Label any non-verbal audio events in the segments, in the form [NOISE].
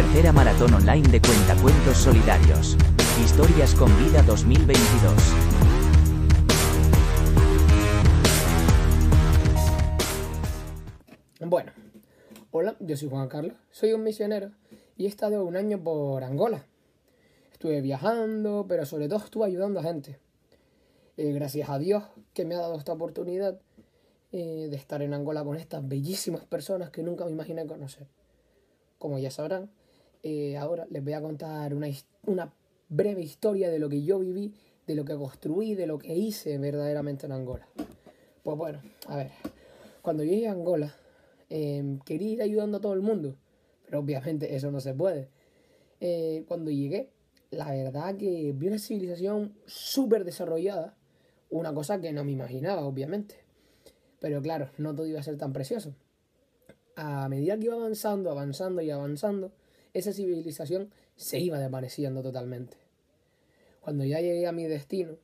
Tercera maratón online de cuentacuentos solidarios. Historias con vida 2022. Bueno, hola, yo soy Juan Carlos, soy un misionero y he estado un año por Angola. Estuve viajando, pero sobre todo estuve ayudando a gente. Eh, gracias a Dios que me ha dado esta oportunidad eh, de estar en Angola con estas bellísimas personas que nunca me imaginé conocer. Como ya sabrán, eh, ahora les voy a contar una, breve historia de lo que yo viví, de lo que construí, de lo que hice verdaderamente en Angola. Pues bueno, a ver, cuando llegué a Angola, Em, quería ir ayudando a todo el mundo, pero obviamente eso no se puede. Eh, cuando llegué, la verdad que vi una civilización súper desarrollada, una cosa que no me imaginaba, obviamente. Pero claro, no todo iba a ser tan precioso. A medida que iba avanzando, avanzando y avanzando, esa civilización se iba desvaneciendo totalmente. Cuando ya llegué a mi destino,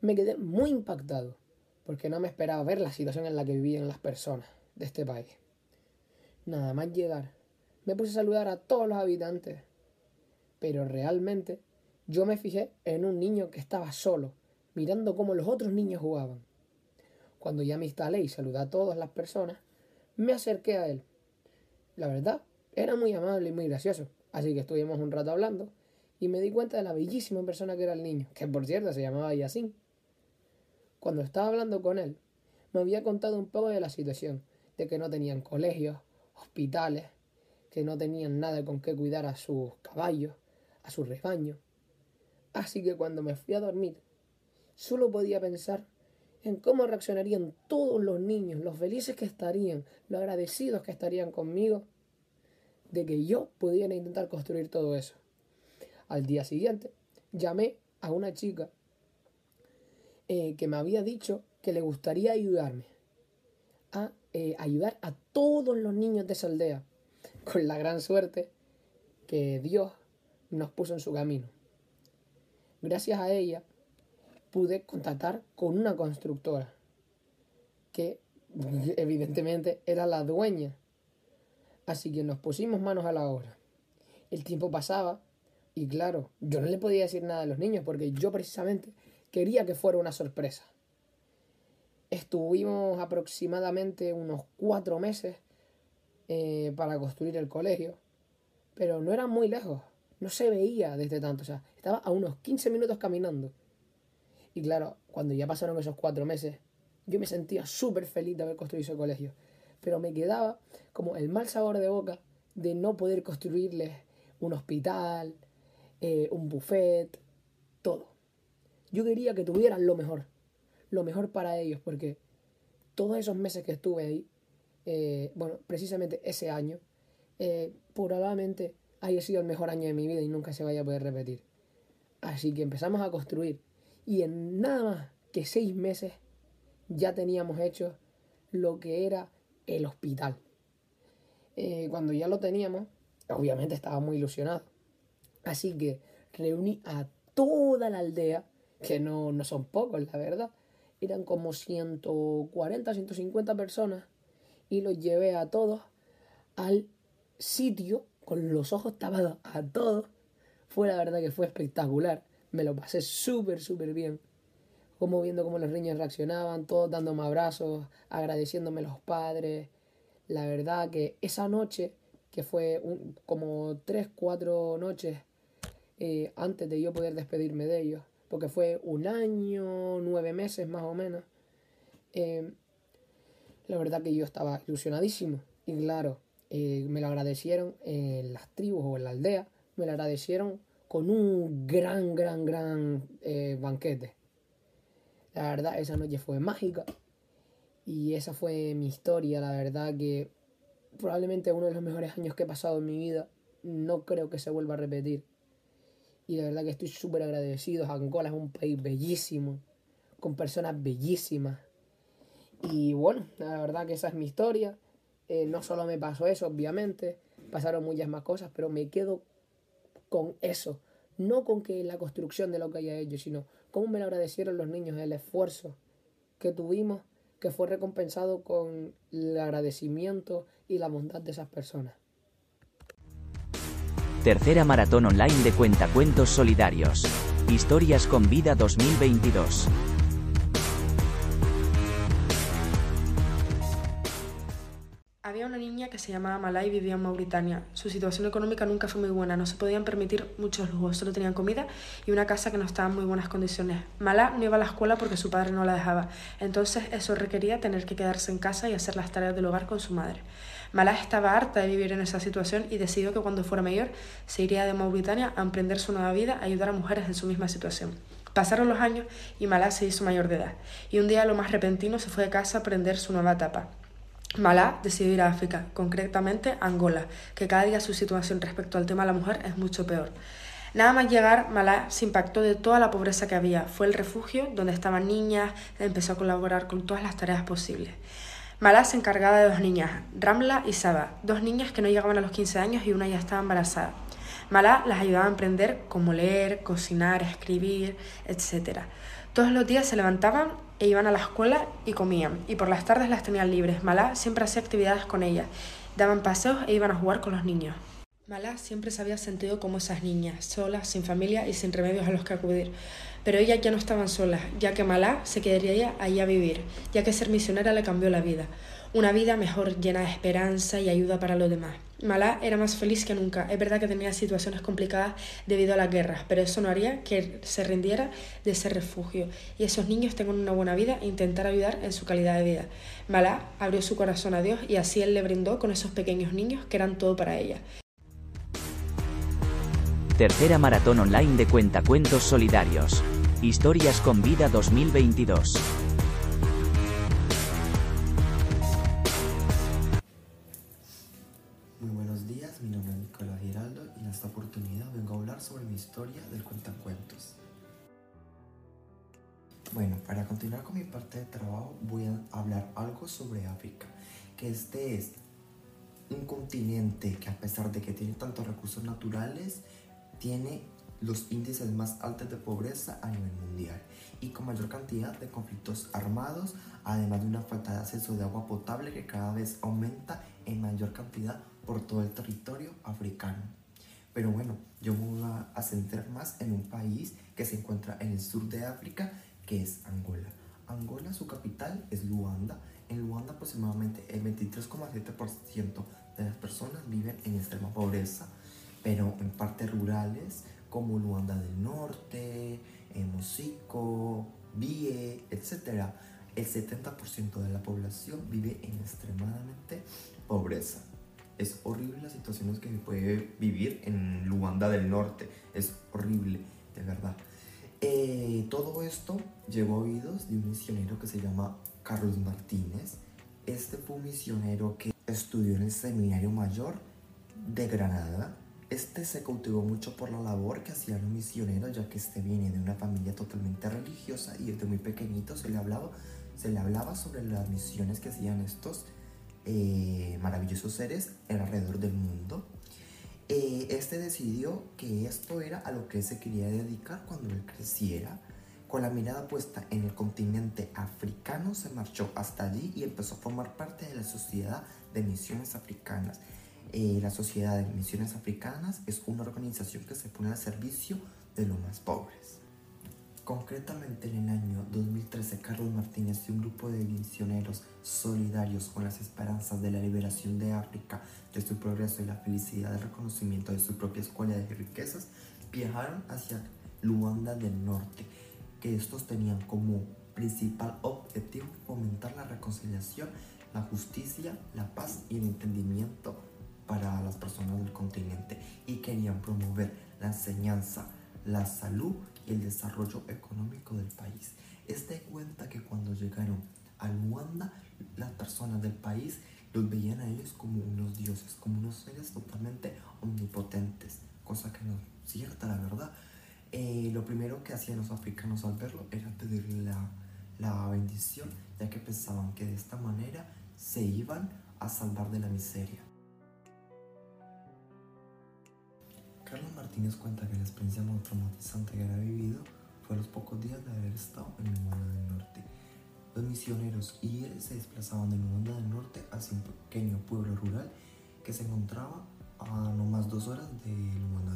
me quedé muy impactado, porque no me esperaba ver la situación en la que vivían las personas de este país. Nada más llegar, me puse a saludar a todos los habitantes. Pero realmente yo me fijé en un niño que estaba solo, mirando cómo los otros niños jugaban. Cuando ya me instalé y saludé a todas las personas, me acerqué a él. La verdad, era muy amable y muy gracioso, así que estuvimos un rato hablando y me di cuenta de la bellísima persona que era el niño, que por cierto se llamaba Yacine. Cuando estaba hablando con él, me había contado un poco de la situación, de que no tenían colegios, hospitales, que no tenían nada con qué cuidar a sus caballos, a sus rebaños. Así que cuando me fui a dormir, solo podía pensar en cómo reaccionarían todos los niños, los felices que estarían, los agradecidos que estarían conmigo, de que yo pudiera intentar construir todo eso. Al día siguiente, llamé a una chica eh, que me había dicho que le gustaría ayudarme a eh, ayudar a todos los niños de esa aldea, [LAUGHS] con la gran suerte que Dios nos puso en su camino. Gracias a ella pude contactar con una constructora que [LAUGHS] evidentemente era la dueña. Así que nos pusimos manos a la obra. El tiempo pasaba y claro, yo no le podía decir nada a los niños porque yo precisamente quería que fuera una sorpresa. Estuvimos aproximadamente unos cuatro meses eh, para construir el colegio, pero no era muy lejos, no se veía desde tanto, o sea, estaba a unos 15 minutos caminando. Y claro, cuando ya pasaron esos cuatro meses, yo me sentía súper feliz de haber construido ese colegio, pero me quedaba como el mal sabor de boca de no poder construirles un hospital, eh, un buffet, todo. Yo quería que tuvieran lo mejor lo mejor para ellos, porque todos esos meses que estuve ahí, eh, bueno, precisamente ese año, eh, probablemente haya sido el mejor año de mi vida y nunca se vaya a poder repetir. Así que empezamos a construir y en nada más que seis meses ya teníamos hecho lo que era el hospital. Eh, cuando ya lo teníamos, obviamente estaba muy ilusionado. Así que reuní a toda la aldea, que no, no son pocos, la verdad, eran como 140, 150 personas y los llevé a todos al sitio con los ojos tapados a todos. Fue la verdad que fue espectacular. Me lo pasé súper, súper bien. Como viendo cómo los niños reaccionaban, todos dándome abrazos, agradeciéndome los padres. La verdad que esa noche, que fue como tres, cuatro noches eh, antes de yo poder despedirme de ellos, porque fue un año, nueve meses más o menos. Eh, la verdad que yo estaba ilusionadísimo. Y claro, eh, me lo agradecieron en las tribus o en la aldea, me lo agradecieron con un gran, gran, gran eh, banquete. La verdad, esa noche fue mágica. Y esa fue mi historia, la verdad que probablemente uno de los mejores años que he pasado en mi vida. No creo que se vuelva a repetir. Y de verdad que estoy súper agradecido. Angola es un país bellísimo, con personas bellísimas. Y bueno, la verdad que esa es mi historia. Eh, no solo me pasó eso, obviamente, pasaron muchas más cosas, pero me quedo con eso. No con que la construcción de lo que haya hecho, sino cómo me lo agradecieron los niños, el esfuerzo que tuvimos, que fue recompensado con el agradecimiento y la bondad de esas personas. Tercera maratón online de cuentacuentos solidarios. Historias con vida 2022. Que se llamaba Malá y vivía en Mauritania. Su situación económica nunca fue muy buena, no se podían permitir muchos lujos, solo tenían comida y una casa que no estaba en muy buenas condiciones. Malá no iba a la escuela porque su padre no la dejaba, entonces eso requería tener que quedarse en casa y hacer las tareas del hogar con su madre. Malá estaba harta de vivir en esa situación y decidió que cuando fuera mayor se iría de Mauritania a emprender su nueva vida, a ayudar a mujeres en su misma situación. Pasaron los años y Malá se hizo mayor de edad, y un día lo más repentino se fue de casa a aprender su nueva etapa. Malá decidió ir a África, concretamente Angola, que cada día su situación respecto al tema de la mujer es mucho peor. Nada más llegar, Malá se impactó de toda la pobreza que había. Fue el refugio donde estaban niñas, empezó a colaborar con todas las tareas posibles. Malá se encargaba de dos niñas, Ramla y Saba, dos niñas que no llegaban a los 15 años y una ya estaba embarazada. Malá las ayudaba a aprender cómo leer, cocinar, escribir, etc. Todos los días se levantaban e iban a la escuela y comían, y por las tardes las tenían libres. Malá siempre hacía actividades con ellas, daban paseos e iban a jugar con los niños. Malá siempre se había sentido como esas niñas, solas, sin familia y sin remedios a los que acudir. Pero ellas ya no estaban solas, ya que Malá se quedaría ahí a vivir, ya que ser misionera le cambió la vida. Una vida mejor, llena de esperanza y ayuda para los demás. Malá era más feliz que nunca. Es verdad que tenía situaciones complicadas debido a las guerras, pero eso no haría que se rindiera de ese refugio y esos niños tengan una buena vida e intentar ayudar en su calidad de vida. Malá abrió su corazón a Dios y así él le brindó con esos pequeños niños que eran todo para ella. Tercera maratón online de cuentacuentos solidarios. Historias con vida 2022. Bueno, para continuar con mi parte de trabajo voy a hablar algo sobre África, que este es un continente que a pesar de que tiene tantos recursos naturales, tiene los índices más altos de pobreza a nivel mundial y con mayor cantidad de conflictos armados, además de una falta de acceso de agua potable que cada vez aumenta en mayor cantidad por todo el territorio africano. Pero bueno, yo me voy a centrar más en un país que se encuentra en el sur de África, que es Angola. Angola, su capital es Luanda. En Luanda aproximadamente el 23,7% de las personas viven en extrema pobreza, pero en partes rurales como Luanda del Norte, Mosico, Bie, etc. El 70% de la población vive en extremadamente pobreza. Es horrible las situaciones que se puede vivir en Luanda del Norte. Es horrible, de verdad. Eh, todo esto llegó a oídos de un misionero que se llama Carlos Martínez. Este fue un misionero que estudió en el Seminario Mayor de Granada. Este se cautivó mucho por la labor que hacían los misioneros, ya que este viene de una familia totalmente religiosa y desde muy pequeñito se le hablaba, se le hablaba sobre las misiones que hacían estos eh, maravillosos seres alrededor del mundo. Eh, este decidió que esto era a lo que se quería dedicar cuando él creciera. Con la mirada puesta en el continente africano, se marchó hasta allí y empezó a formar parte de la Sociedad de Misiones Africanas. Eh, la Sociedad de Misiones Africanas es una organización que se pone al servicio de los más pobres. Concretamente en el año 2013, Carlos Martínez y un grupo de misioneros solidarios con las esperanzas de la liberación de África, de su progreso y la felicidad del reconocimiento de su propia escuela de riquezas, viajaron hacia Luanda del Norte, que estos tenían como principal objetivo fomentar la reconciliación, la justicia, la paz y el entendimiento para las personas del continente y querían promover la enseñanza, la salud y el desarrollo económico del país. Este cuenta que cuando llegaron a Luanda, las personas del país los veían a ellos como unos dioses, como unos seres totalmente omnipotentes, cosa que no es cierta, la verdad. Eh, lo primero que hacían los africanos al verlo era pedirle la, la bendición, ya que pensaban que de esta manera se iban a salvar de la miseria. Carlos Martínez cuenta que la experiencia más traumatizante que había vivido fue a los pocos días de haber estado en Luanda del Norte. Los misioneros y él se desplazaban de Luanda del Norte hacia un pequeño pueblo rural que se encontraba a no más dos horas de Luanda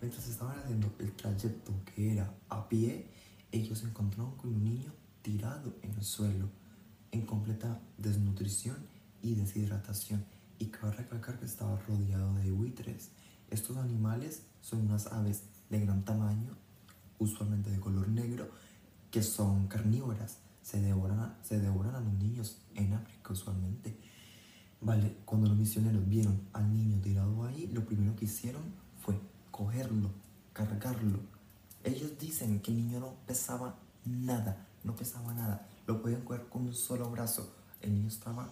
Mientras estaban haciendo el trayecto que era a pie, ellos se encontraron con un niño tirado en el suelo, en completa desnutrición y deshidratación, y cabe recalcar que estaba rodeado de buitres. Estos animales son unas aves de gran tamaño, usualmente de color negro, que son carnívoras. Se devoran, se devoran a los niños en África usualmente. Vale, cuando los misioneros vieron al niño tirado ahí, lo primero que hicieron cogerlo, cargarlo. Ellos dicen que el niño no pesaba nada, no pesaba nada. Lo podían coger con un solo brazo. El niño estaba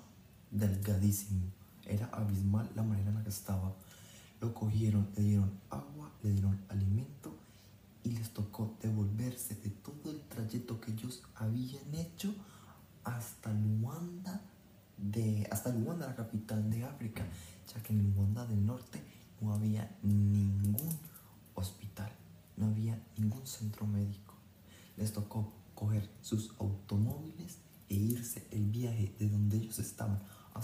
delgadísimo. Era abismal la manera en la que estaba. Lo cogieron, le dieron agua, le dieron alimento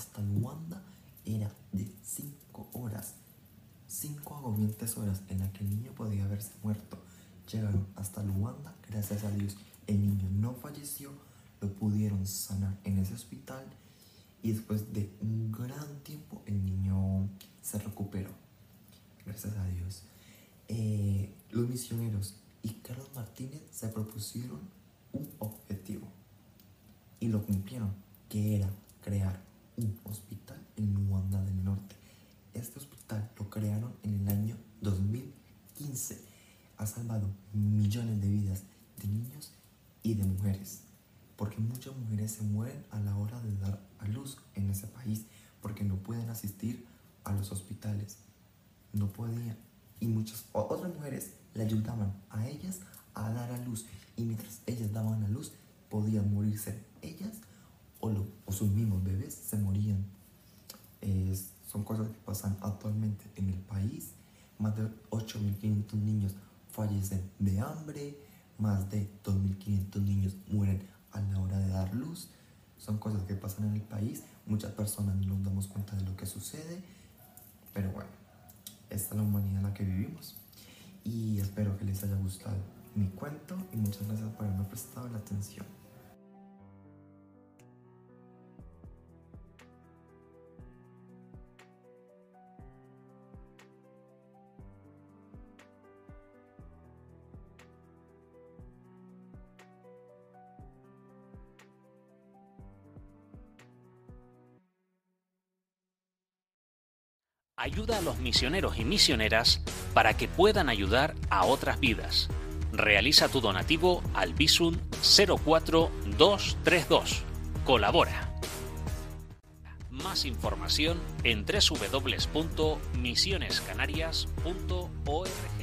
hasta Luanda era de 5 horas. 5 agobiantes horas en las que el niño podía haberse muerto. Llegaron hasta Luanda, gracias a Dios. El niño no falleció, lo pudieron sanar en ese hospital y después de un gran tiempo el niño se recuperó. Gracias a Dios. Eh, los misioneros y Carlos Martínez se propusieron un objetivo y lo cumplieron, que era crear un hospital en Luanda del Norte. Este hospital lo crearon en el año 2015. Ha salvado millones de vidas de niños y de mujeres, porque muchas mujeres se mueren a la hora de dar a luz en ese país, porque no pueden asistir a los hospitales. No podían. Y muchas otras mujeres le ayudaban a ellas a dar a luz. Y mientras ellas daban a luz, podían morirse ellas o, o sus mismos bebés se morían. son cosas que pasan actualmente en el país. Más de 8.500 niños fallecen de hambre, más de 2.500 niños mueren a la hora de dar luz. Son cosas que pasan en el país. Muchas personas no nos damos cuenta de lo que sucede. Pero bueno, esta es la humanidad en la que vivimos. Y espero que les haya gustado mi cuento y muchas gracias por haberme prestado la atención. Ayuda a los misioneros y misioneras para que puedan ayudar a otras vidas. Realiza tu donativo al Visum 04232. Colabora. Más información en www.misionescanarias.org.